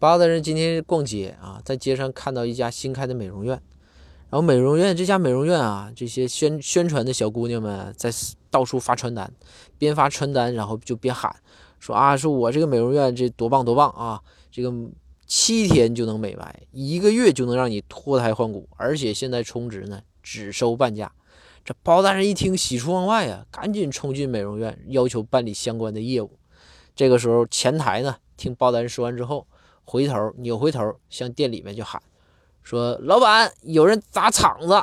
包大人今天逛街啊，在街上看到一家新开的美容院，然后美容院这家美容院啊，这些宣宣传的小姑娘们在到处发传单，边发传单，然后就边喊说啊，说我这个美容院这多棒多棒啊，这个七天就能美白，一个月就能让你脱胎换骨，而且现在充值呢只收半价。这包大人一听喜出望外啊，赶紧冲进美容院，要求办理相关的业务。这个时候，前台呢听包大人说完之后，回头扭回头向店里面就喊，说：“老板，有人砸场子。”